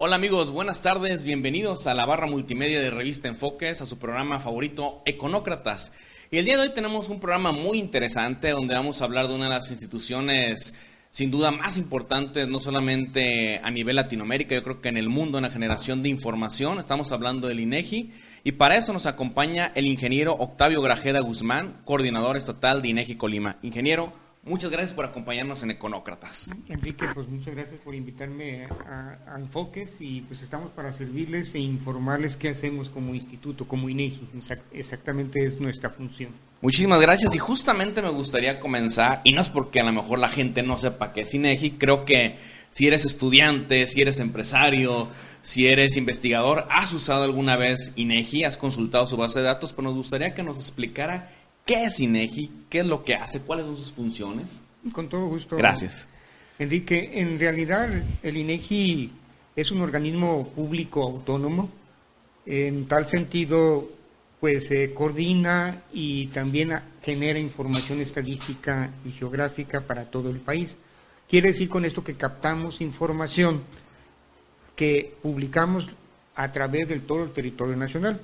Hola amigos, buenas tardes, bienvenidos a la barra multimedia de Revista Enfoques, a su programa favorito, Econócratas. Y el día de hoy tenemos un programa muy interesante donde vamos a hablar de una de las instituciones sin duda más importantes, no solamente a nivel Latinoamérica, yo creo que en el mundo, en la generación de información. Estamos hablando del INEGI. Y para eso nos acompaña el ingeniero Octavio Grajeda Guzmán, coordinador estatal de INEGI Colima. Ingeniero, Muchas gracias por acompañarnos en Econócratas. Enrique, pues muchas gracias por invitarme a, Enfoques y pues estamos para servirles e informarles qué hacemos como instituto, como INEGI. Exactamente es nuestra función. Muchísimas gracias y justamente me gustaría comenzar, y no es porque a lo mejor la gente no sepa qué es INEGI, creo que si eres estudiante, si eres empresario, si eres investigador, has usado alguna vez INEGI, has consultado su base de datos, pero nos gustaría que nos explicara ¿Qué es INEGI? ¿Qué es lo que hace? ¿Cuáles son sus funciones? Con todo gusto. Gracias. Enrique, en realidad el INEGI es un organismo público autónomo. En tal sentido, pues se coordina y también genera información estadística y geográfica para todo el país. Quiere decir con esto que captamos información que publicamos a través de todo el territorio nacional.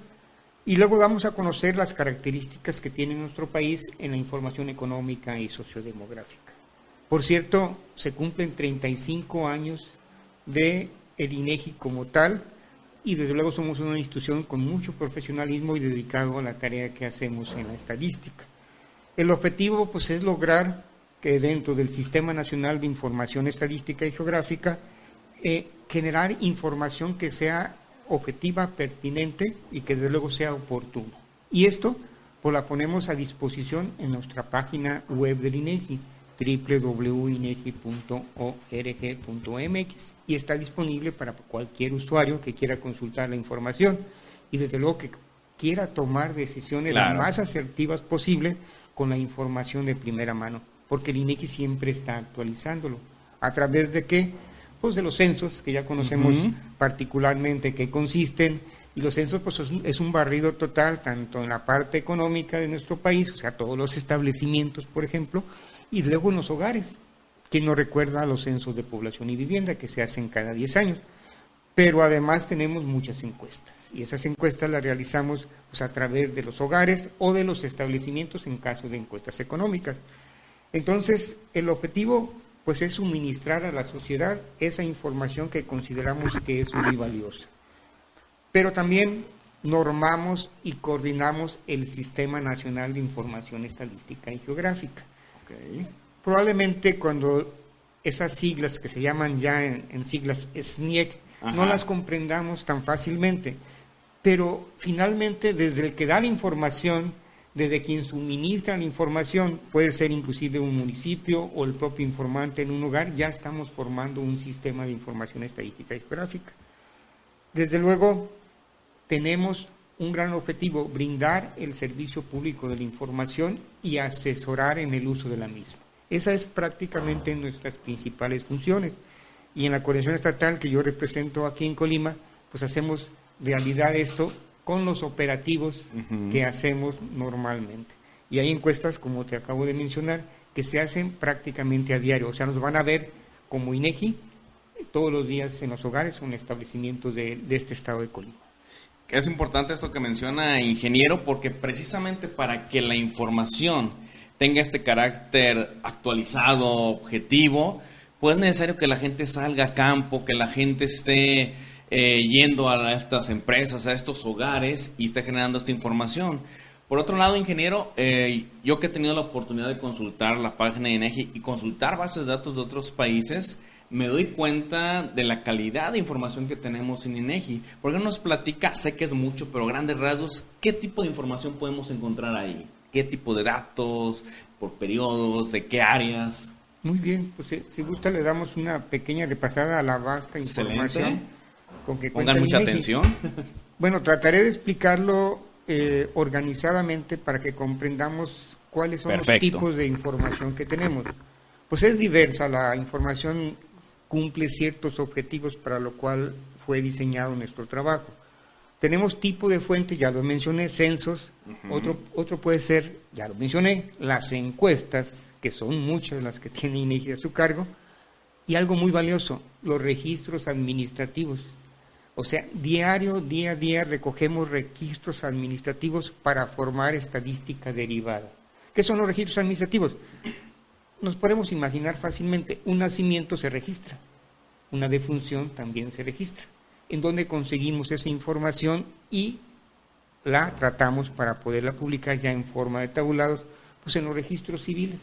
Y luego vamos a conocer las características que tiene nuestro país en la información económica y sociodemográfica. Por cierto, se cumplen 35 años de el INEGI como tal y desde luego somos una institución con mucho profesionalismo y dedicado a la tarea que hacemos en la estadística. El objetivo pues es lograr que dentro del Sistema Nacional de Información Estadística y Geográfica eh, generar información que sea objetiva, pertinente y que desde luego sea oportuno. Y esto pues la ponemos a disposición en nuestra página web del INEGI, www.inegi.org.mx y está disponible para cualquier usuario que quiera consultar la información y desde luego que quiera tomar decisiones las más asertivas posible con la información de primera mano, porque el INEGI siempre está actualizándolo. ¿A través de qué? De los censos, que ya conocemos particularmente qué consisten, y los censos pues es un barrido total, tanto en la parte económica de nuestro país, o sea, todos los establecimientos, por ejemplo, y luego en los hogares, que nos recuerda a los censos de población y vivienda que se hacen cada 10 años. Pero además tenemos muchas encuestas, y esas encuestas las realizamos pues, a través de los hogares o de los establecimientos en caso de encuestas económicas. Entonces, el objetivo pues es suministrar a la sociedad esa información que consideramos que es muy valiosa. Pero también normamos y coordinamos el Sistema Nacional de Información Estadística y Geográfica. Probablemente cuando esas siglas que se llaman ya en, siglas SNIEC no las comprendamos tan fácilmente, pero finalmente desde el que da la información desde quien suministra la información, puede ser inclusive un municipio o el propio informante en un hogar, ya estamos formando un sistema de información estadística y geográfica. Desde luego, tenemos un gran objetivo, brindar el servicio público de la información y asesorar en el uso de la misma. Esa es prácticamente nuestras principales funciones. Y en la coordinación estatal que yo represento aquí en Colima, pues hacemos realidad esto con los operativos que hacemos normalmente. Y hay encuestas, como te acabo de mencionar, que se hacen prácticamente a diario. O sea, nos van a ver como INEGI todos los días en los hogares o en establecimientos de, de este estado de Colima. Es importante esto que menciona ingeniero porque precisamente para que la información tenga este carácter actualizado, objetivo, pues es necesario que la gente salga a campo, que la gente esté eh, yendo a estas empresas, a estos hogares y está generando esta información. Por otro lado, ingeniero, eh, yo que he tenido la oportunidad de consultar la página de INEGI y consultar bases de datos de otros países, me doy cuenta de la calidad de información que tenemos en INEGI. ¿Por qué nos platica? Sé que es mucho, pero grandes rasgos, ¿qué tipo de información podemos encontrar ahí? ¿Qué tipo de datos? ¿Por periodos? ¿De qué áreas? Muy bien, pues si, gusta le damos una pequeña repasada a la vasta información con que Pongan mucha atención. Bueno, trataré de explicarlo eh, organizadamente para que comprendamos cuáles son los tipos de información que tenemos. Pues es diversa, la información cumple ciertos objetivos para lo cual fue diseñado nuestro trabajo. Tenemos tipo de fuentes, ya lo mencioné, censos, otro, otro puede ser, ya lo mencioné, las encuestas, que son muchas las que tiene INEGI a su cargo, y algo muy valioso, los registros administrativos O sea, diario, día a día recogemos registros administrativos para formar estadística derivada. ¿Qué son los registros administrativos? Nos podemos imaginar fácilmente, un nacimiento se registra, una defunción también se registra, en donde conseguimos esa información y la tratamos para poderla publicar ya en forma de tabulados, pues en los registros civiles.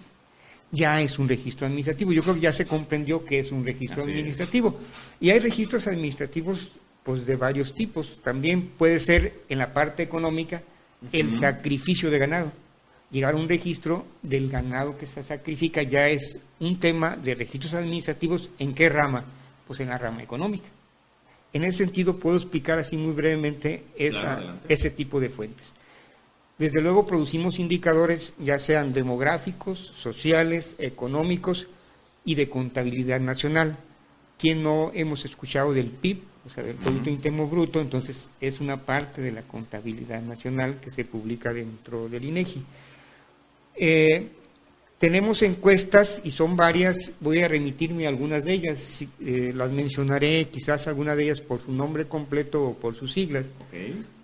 Ya es un registro administrativo. Yo creo que ya se comprendió que es un registro administrativo. Y hay registros administrativos pues de varios tipos. También puede ser en la parte económica el sacrificio de ganado. Llegar a un registro del ganado que se sacrifica ya es un tema de registros administrativos. ¿En qué rama? Pues en la rama económica. En ese sentido, puedo explicar así muy brevemente ese tipo de fuentes. Desde luego producimos indicadores ya sean demográficos, sociales, económicos y de contabilidad nacional. Quien no hemos escuchado del PIB, o sea, del Producto Interno Bruto, entonces es una parte de la contabilidad nacional que se publica dentro del INEGI. Eh, tenemos encuestas y son varias, voy a remitirme a algunas de ellas, eh, las mencionaré quizás algunas de ellas por su nombre completo o por sus siglas.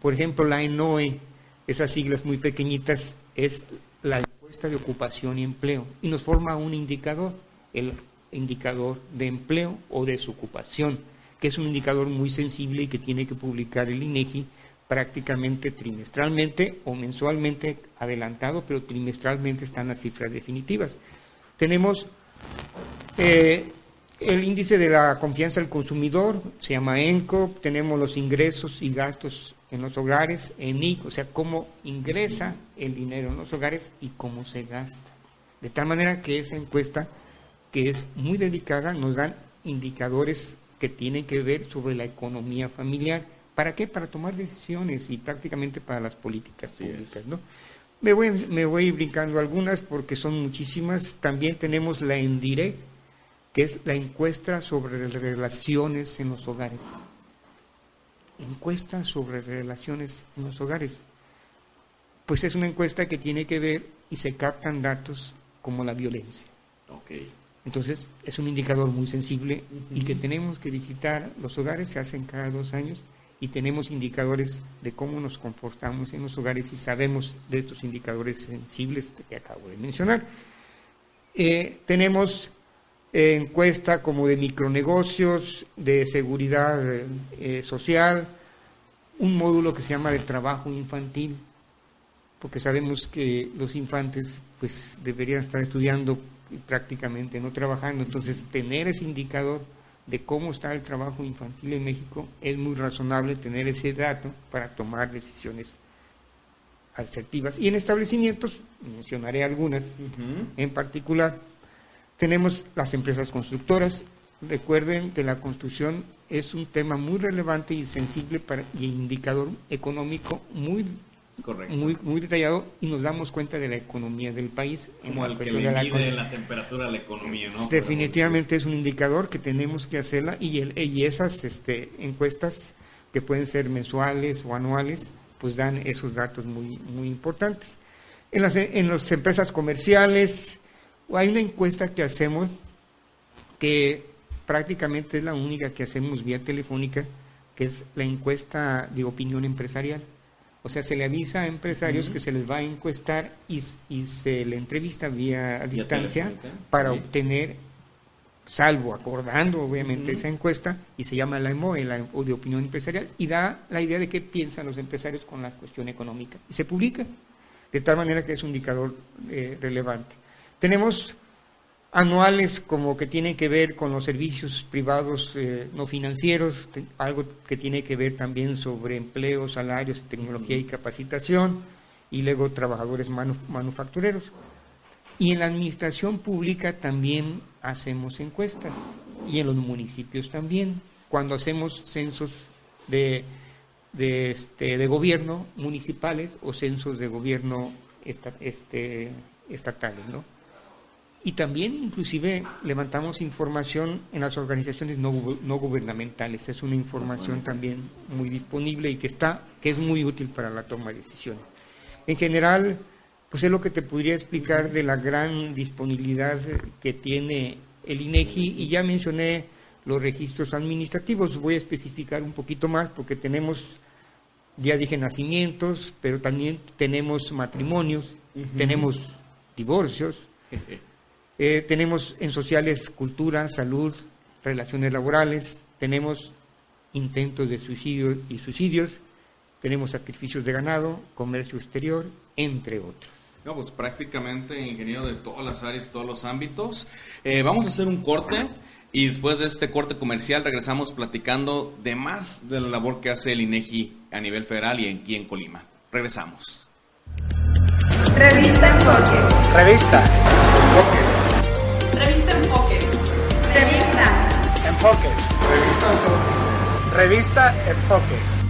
Por ejemplo, la ENOE, esas siglas muy pequeñitas, es la encuesta de ocupación y empleo y nos forma un indicador, el indicador de empleo o desocupación, que es un indicador muy sensible y que tiene que publicar el INEGI prácticamente trimestralmente o mensualmente adelantado, pero trimestralmente están las cifras definitivas. Tenemos eh, el índice de la confianza del consumidor, se llama ENCO, tenemos los ingresos y gastos en los hogares, ENIC, o sea, cómo ingresa el dinero en los hogares y cómo se gasta. De tal manera que esa encuesta, que es muy dedicada, nos dan indicadores que tienen que ver sobre la economía familiar ¿Para qué? Para tomar decisiones y prácticamente para las políticas públicas, ¿no? Me voy, me voy brincando algunas porque son muchísimas. También tenemos la ENDIRE, que es la encuesta sobre relaciones en los hogares. Encuesta sobre relaciones en los hogares. Pues es una encuesta que tiene que ver y se captan datos como la violencia. Okay. Entonces es un indicador muy sensible y que tenemos que visitar. Los hogares se hacen cada dos años y tenemos indicadores de cómo nos comportamos en los hogares y sabemos de estos indicadores sensibles que acabo de mencionar. Eh, tenemos eh, encuesta como de micronegocios, de seguridad eh, social, un módulo que se llama de trabajo infantil, porque sabemos que los infantes pues deberían estar estudiando prácticamente no trabajando, entonces tener ese indicador de cómo está el trabajo infantil en México, es muy razonable tener ese dato para tomar decisiones asertivas. Y en establecimientos, mencionaré algunas en particular, tenemos las empresas constructoras. Recuerden que la construcción es un tema muy relevante y sensible para, y indicador económico muy muy, muy detallado y nos damos cuenta de la economía del país. Como el que le mide la, temperatura de la economía, ¿no? Definitivamente es un indicador que tenemos que hacerla y, el, y esas este, encuestas que pueden ser mensuales o anuales, pues dan esos datos muy, muy importantes. En las, en las empresas comerciales hay una encuesta que hacemos que prácticamente es la única que hacemos vía telefónica, que es la encuesta de opinión empresarial o sea, se le avisa a empresarios que se les va a encuestar y, se le entrevista vía a distancia para obtener, salvo acordando obviamente esa encuesta, y se llama la EMOE, la o de opinión empresarial, y da la idea de qué piensan los empresarios con la cuestión económica. Y se publica, de tal manera que es un indicador eh, relevante. Tenemos anuales como que tienen que ver con los servicios privados eh, no financieros, algo que tiene que ver también sobre empleo, salarios, tecnología y capacitación, y luego trabajadores manufactureros. Y en la administración pública también hacemos encuestas, y en los municipios también, cuando hacemos censos de, de, este, de gobierno municipales o censos de gobierno este, estatales, ¿no? Y también inclusive levantamos información en las organizaciones no, gubernamentales. Es una información también muy disponible y que está, que es muy útil para la toma de decisiones. En general, pues es lo que te podría explicar de la gran disponibilidad que tiene el INEGI y ya mencioné los registros administrativos. Voy a especificar un poquito más porque tenemos, ya dije, nacimientos, pero también tenemos matrimonios, tenemos divorcios, eh, tenemos en sociales cultura, salud, relaciones laborales, tenemos intentos de suicidio y suicidios, tenemos sacrificios de ganado, comercio exterior, entre otros. No, pues prácticamente ingeniero de todas las áreas, todos los ámbitos. Eh, vamos a hacer un corte y después de este corte comercial regresamos platicando de más de la labor que hace el INEGI a nivel federal y aquí en Colima. Regresamos. Revista Enfoques. Revista Enfoques. Revista Enfoques. Revista Enfoques.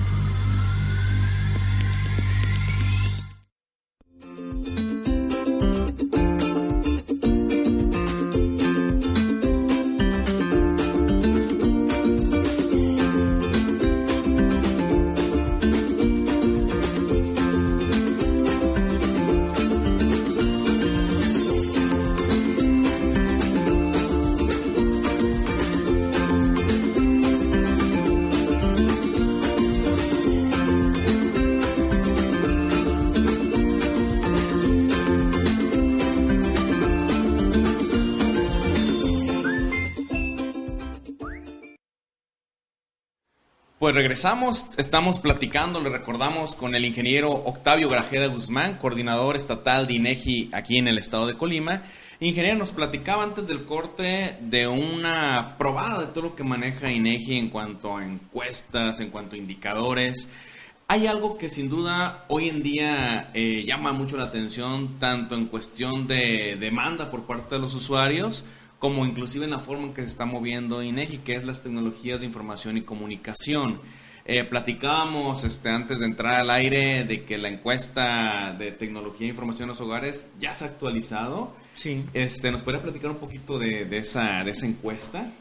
Pues regresamos, estamos platicando, le recordamos, con el ingeniero Octavio Grajeda Guzmán, coordinador estatal de INEGI aquí en el estado de Colima. Ingeniero, nos platicaba antes del corte de una probada de todo lo que maneja INEGI en cuanto a encuestas, en cuanto a indicadores. Hay algo que sin duda hoy en día eh, llama mucho la atención, tanto en cuestión de demanda por parte de los usuarios, como inclusive en la forma en que se está moviendo INEGI, que es las tecnologías de información y comunicación. Eh, platicábamos este, antes de entrar al aire de que la encuesta de tecnología e información en los hogares ya se ha actualizado. Sí. Este, ¿Nos podría platicar un poquito de, esa, de esa encuesta?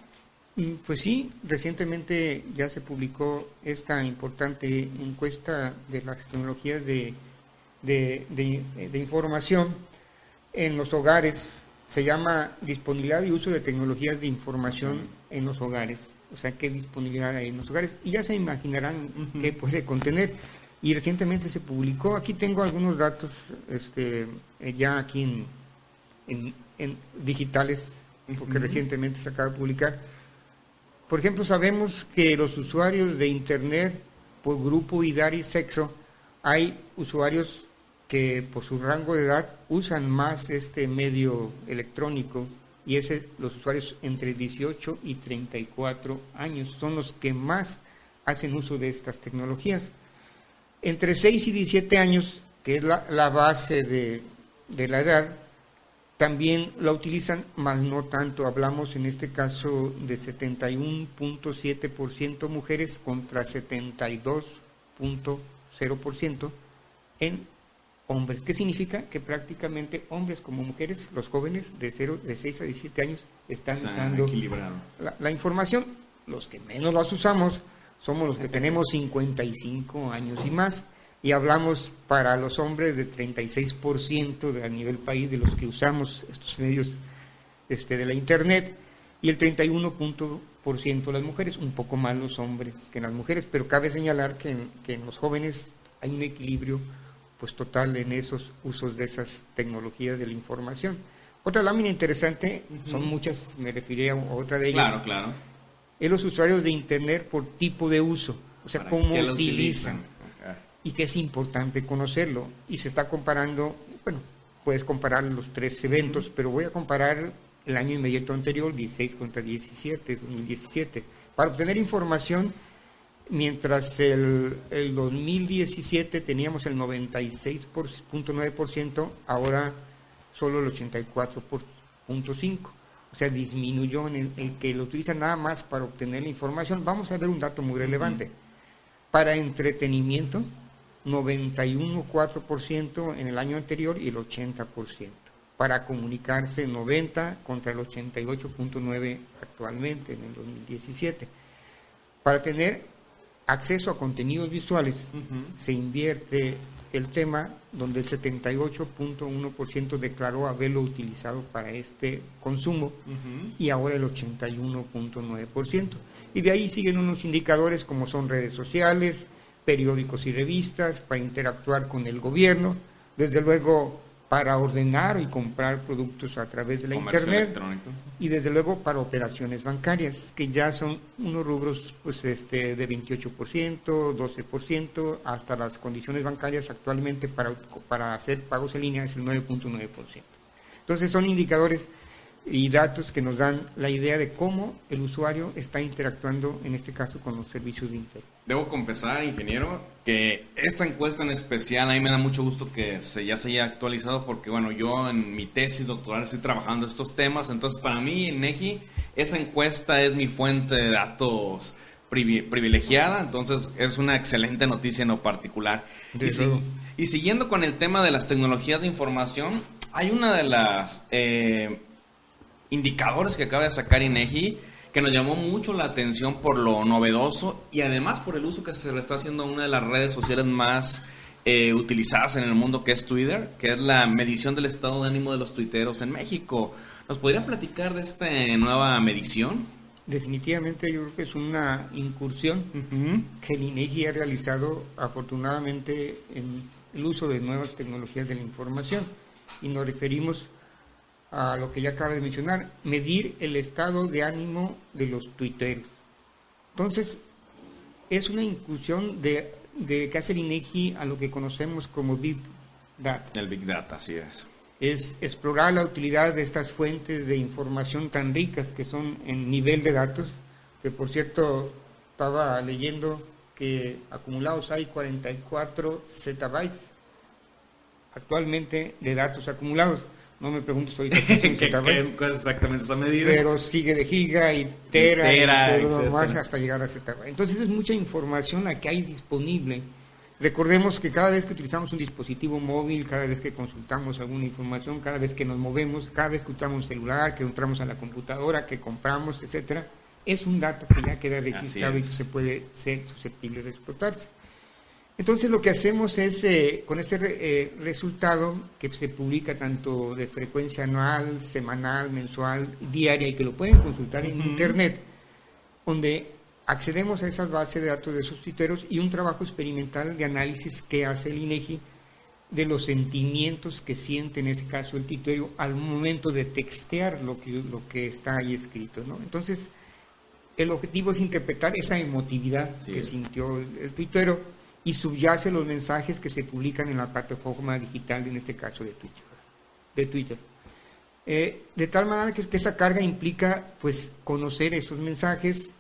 Mm, pues sí, recientemente ya se publicó esta importante encuesta de las tecnologías de, de, de información en los hogares se llama disponibilidad y uso de tecnologías de información en los hogares. O sea, qué disponibilidad hay en los hogares. Y ya se imaginarán qué puede contener. Y recientemente se publicó, aquí tengo algunos datos este, eh, ya aquí en, en, digitales, porque recientemente se acaba de publicar. Por ejemplo, sabemos que los usuarios de Internet por grupo, edad y sexo, hay usuarios que por su rango de edad usan más este medio electrónico y ese, los usuarios entre 18 y 34 años son los que más hacen uso de estas tecnologías. Entre 6 y 17 años, que es la, base de, de la edad, también la utilizan, más no tanto. Hablamos en este caso de 71.7% mujeres contra 72.0% en hombres. ¿Qué significa? Que prácticamente hombres como mujeres, los jóvenes de, 0, de 6 a 17 años, están usando la, información. Los que menos las usamos somos los que tenemos 55 años y más. Y hablamos para los hombres de 36% de, a nivel país de los que usamos estos medios este, de la Internet y el 31% las mujeres, un poco más los hombres que las mujeres, pero cabe señalar que que en los jóvenes hay un equilibrio pues total en esos usos de esas tecnologías de la información. Otra lámina interesante, son muchas, me referiré a otra de ellas. Claro, claro. Es los usuarios de Internet por tipo de uso, o sea, cómo utilizan. Y que es importante conocerlo. Y se está comparando, bueno, puedes comparar los tres eventos, pero voy a comparar el año inmediato anterior, 16 contra 17, 2017, para obtener información mientras el, el 2017 teníamos el 96.9%, ahora solo el 84.5%. O sea, disminuyó en el, que lo utilizan nada más para obtener la información. Vamos a ver un dato muy relevante. Para entretenimiento, 91.4% en el año anterior y el 80%. Para comunicarse, 90 contra el 88.9 actualmente en el 2017. Para tener acceso a contenidos visuales se invierte el tema donde el 78.1% declaró haberlo utilizado para este consumo y ahora el 81.9%. Y de ahí siguen unos indicadores como son redes sociales, periódicos y revistas para interactuar con el gobierno, desde luego para ordenar y comprar productos a través de la Internet y desde luego para operaciones bancarias, que ya son unos rubros pues este de 28%, 12%, hasta las condiciones bancarias actualmente para, para hacer pagos en línea es el 9.9%. Entonces son indicadores y datos que nos dan la idea de cómo el usuario está interactuando, en este caso, con los servicios de Internet. Debo confesar, ingeniero, que esta encuesta en especial a mí me da mucho gusto que se, ya se haya actualizado porque, bueno, yo en mi tesis doctoral estoy trabajando estos temas, entonces para mí, NEGI, esa encuesta es mi fuente de datos privilegiada, entonces es una excelente noticia en lo particular. Y, y, siguiendo con el tema de las tecnologías de información, hay una de las... Eh, indicadores que acaba de sacar INEGI que nos llamó mucho la atención por lo novedoso y además por el uso que se le está haciendo a una de las redes sociales más eh, utilizadas en el mundo que es Twitter, que es la medición del estado de ánimo de los tuiteros en México. ¿Nos podría platicar de esta nueva medición? Definitivamente yo creo que es una incursión que el INEGI ha realizado afortunadamente en el uso de nuevas tecnologías de la información y nos referimos a lo que ya acaba de mencionar, medir el estado de ánimo de los tuiteros. Entonces, es una inclusión de, de que hace el INEGI a lo que conocemos como Big Data. El Big Data, así es. Es explorar la utilidad de estas fuentes de información tan ricas que son en nivel de datos, que por cierto estaba leyendo que acumulados hay 44 zettabytes actualmente de datos acumulados. No me preguntes ahorita qué, qué cosa exactamente esa medida. Pero sigue de giga y tera y, todo más hasta llegar a Z. Entonces es mucha información la que hay disponible. Recordemos que cada vez que utilizamos un dispositivo móvil, cada vez que consultamos alguna información, cada vez que nos movemos, cada vez que usamos un celular, que entramos a la computadora, que compramos, etcétera, es un dato que ya queda registrado y que se puede ser susceptible de explotarse. Entonces lo que hacemos es, eh, con ese eh, resultado que se publica tanto de frecuencia anual, semanal, mensual, diaria y que lo pueden consultar en Internet, donde accedemos a esas bases de datos de sus tuiteros y un trabajo experimental de análisis que hace el INEGI de los sentimientos que siente en ese caso el tuitero al momento de textear lo que, lo que está ahí escrito. ¿no? Entonces, el objetivo es interpretar esa emotividad que sintió el, el tuitero y subyace los mensajes que se publican en la plataforma digital, en este caso de Twitter. De, Twitter. Eh, de tal manera que, que, esa carga implica pues conocer esos mensajes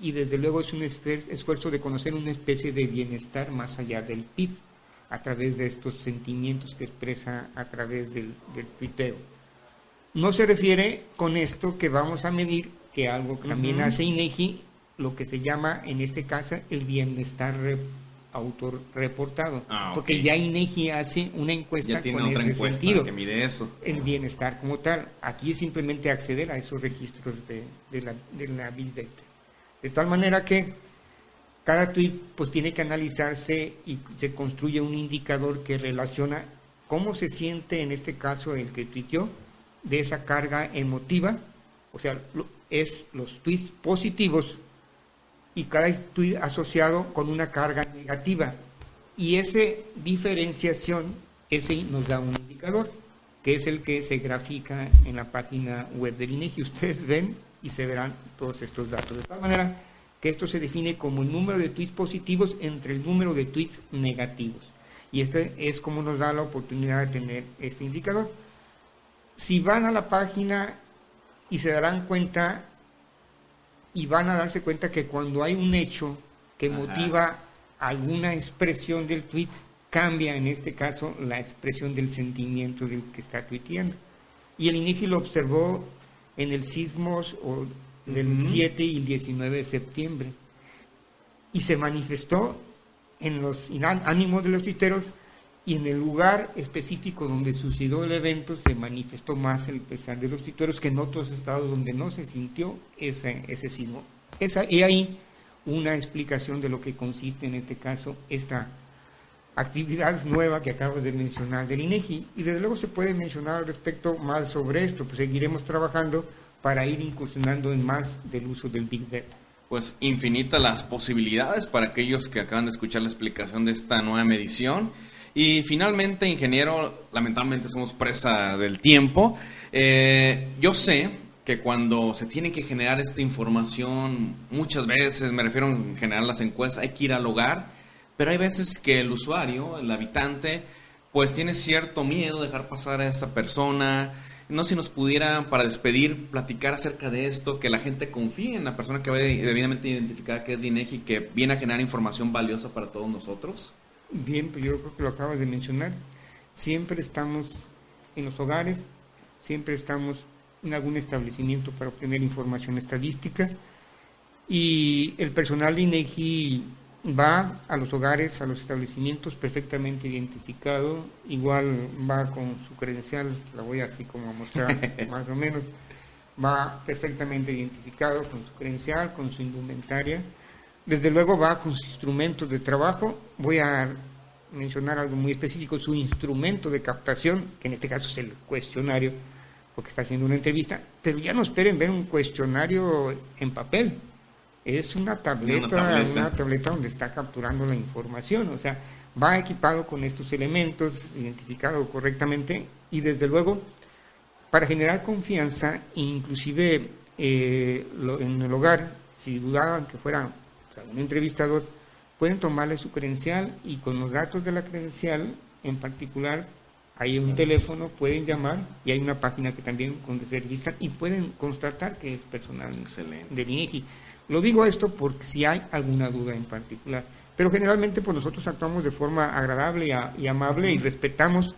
y desde luego es un esfuerzo de conocer una especie de bienestar más allá del PIB a través de estos sentimientos que expresa a través del, del tuiteo. No se refiere con esto que vamos a medir, que algo que también hace INEGI, lo que se llama en este caso el bienestar autor reportado, ah, porque ya INEGI hace una encuesta con ese sentido, que mide eso. el bienestar como tal. Aquí es simplemente acceder a esos registros de, de la, de la Big Data. De tal manera que cada tweet pues tiene que analizarse y se construye un indicador que relaciona cómo se siente en este caso el que tuiteó de esa carga emotiva, o sea, es los tweets positivos y cada tweet asociado con una carga negativa. Y esa diferenciación, ese nos da un indicador, que es el que se grafica en la página web del INEGI. Ustedes ven y se verán todos estos datos. De tal manera que esto se define como el número de tweets positivos entre el número de tweets negativos. Y este es como nos da la oportunidad de tener este indicador. Si van a la página y se darán cuenta, y van a darse cuenta que cuando hay un hecho que motiva alguna expresión del tweet, cambia en este caso la expresión del sentimiento del que está tuiteando. Y el INEGI lo observó en el sismos o del 7 y el 19 de septiembre. Y se manifestó en los ánimos de los tuiteros y en el lugar específico donde sucedió el evento se manifestó más el pesar de los tuiteros que en otros estados donde no se sintió ese, ese sismo. Esa, y ahí una explicación de lo que consiste en este caso esta actividad nueva que acabas de mencionar del INEGI. Y desde luego se puede mencionar al respecto más sobre esto, pues seguiremos trabajando para ir incursionando en más del uso del Big Data. Pues infinitas las posibilidades para aquellos que acaban de escuchar la explicación de esta nueva medición. Y finalmente, ingeniero, lamentablemente somos presa del tiempo. Eh, yo sé que cuando se tiene que generar esta información, muchas veces, me refiero en generar las encuestas, hay que ir al hogar, pero hay veces que el usuario, el habitante, pues tiene cierto miedo de dejar pasar a esta persona. No si nos pudiera, para despedir, platicar acerca de esto, que la gente confíe en la persona que va debidamente identificada que es DINEGI, que viene a generar información valiosa para todos nosotros. Bien, pues yo creo que lo acabas de mencionar. Siempre estamos en los hogares, siempre estamos en algún establecimiento para obtener información estadística y el personal de INEGI va a los hogares, a los establecimientos perfectamente identificado, igual va con su credencial, la voy así como a mostrar más o menos, va perfectamente identificado con su credencial, con su indumentaria, desde luego va con sus instrumentos de trabajo, voy a mencionar algo muy específico, su instrumento de captación, que en este caso es el cuestionario, porque está haciendo una entrevista, pero ya no esperen ver un cuestionario en papel. Es una tableta, una tableta, donde está capturando la información, o sea, va equipado con estos elementos, identificado correctamente y desde luego para generar confianza, inclusive eh, en el hogar, si dudaban que fuera un entrevistador, pueden tomarle su credencial y con los datos de la credencial en particular hay un teléfono, pueden llamar y hay una página que también donde se registran y pueden constatar que es personal Excelente. del INEGI. Lo digo esto porque si hay alguna duda en particular, pero generalmente pues nosotros actuamos de forma agradable y, amable y respetamos,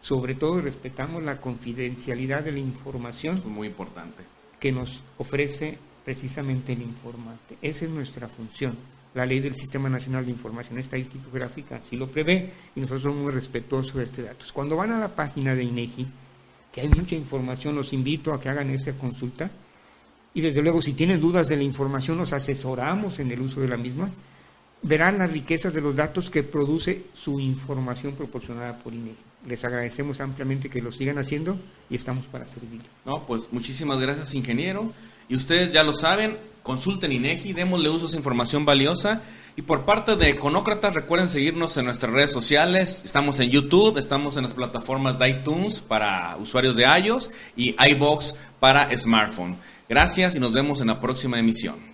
sobre todo respetamos la confidencialidad de la información. muy importante. Que nos ofrece precisamente el informante. Esa es nuestra función la ley del Sistema Nacional de Información Estadística Gráfica así lo prevé y nosotros somos muy respetuosos de este dato. Cuando van a la página de INEGI, que hay mucha información, los invito a que hagan esa consulta y desde luego si tienen dudas de la información nos asesoramos en el uso de la misma, verán las riquezas de los datos que produce su información proporcionada por INEGI. Les agradecemos ampliamente que lo sigan haciendo y estamos para servirles. No, pues muchísimas gracias, ingeniero. Y ustedes ya lo saben, consulten INEGI, démosle uso esa información valiosa. Y por parte de Econócratas, recuerden seguirnos en nuestras redes sociales. Estamos en YouTube, estamos en las plataformas de iTunes para usuarios de iOS y iBox para smartphone. Gracias y nos vemos en la próxima emisión.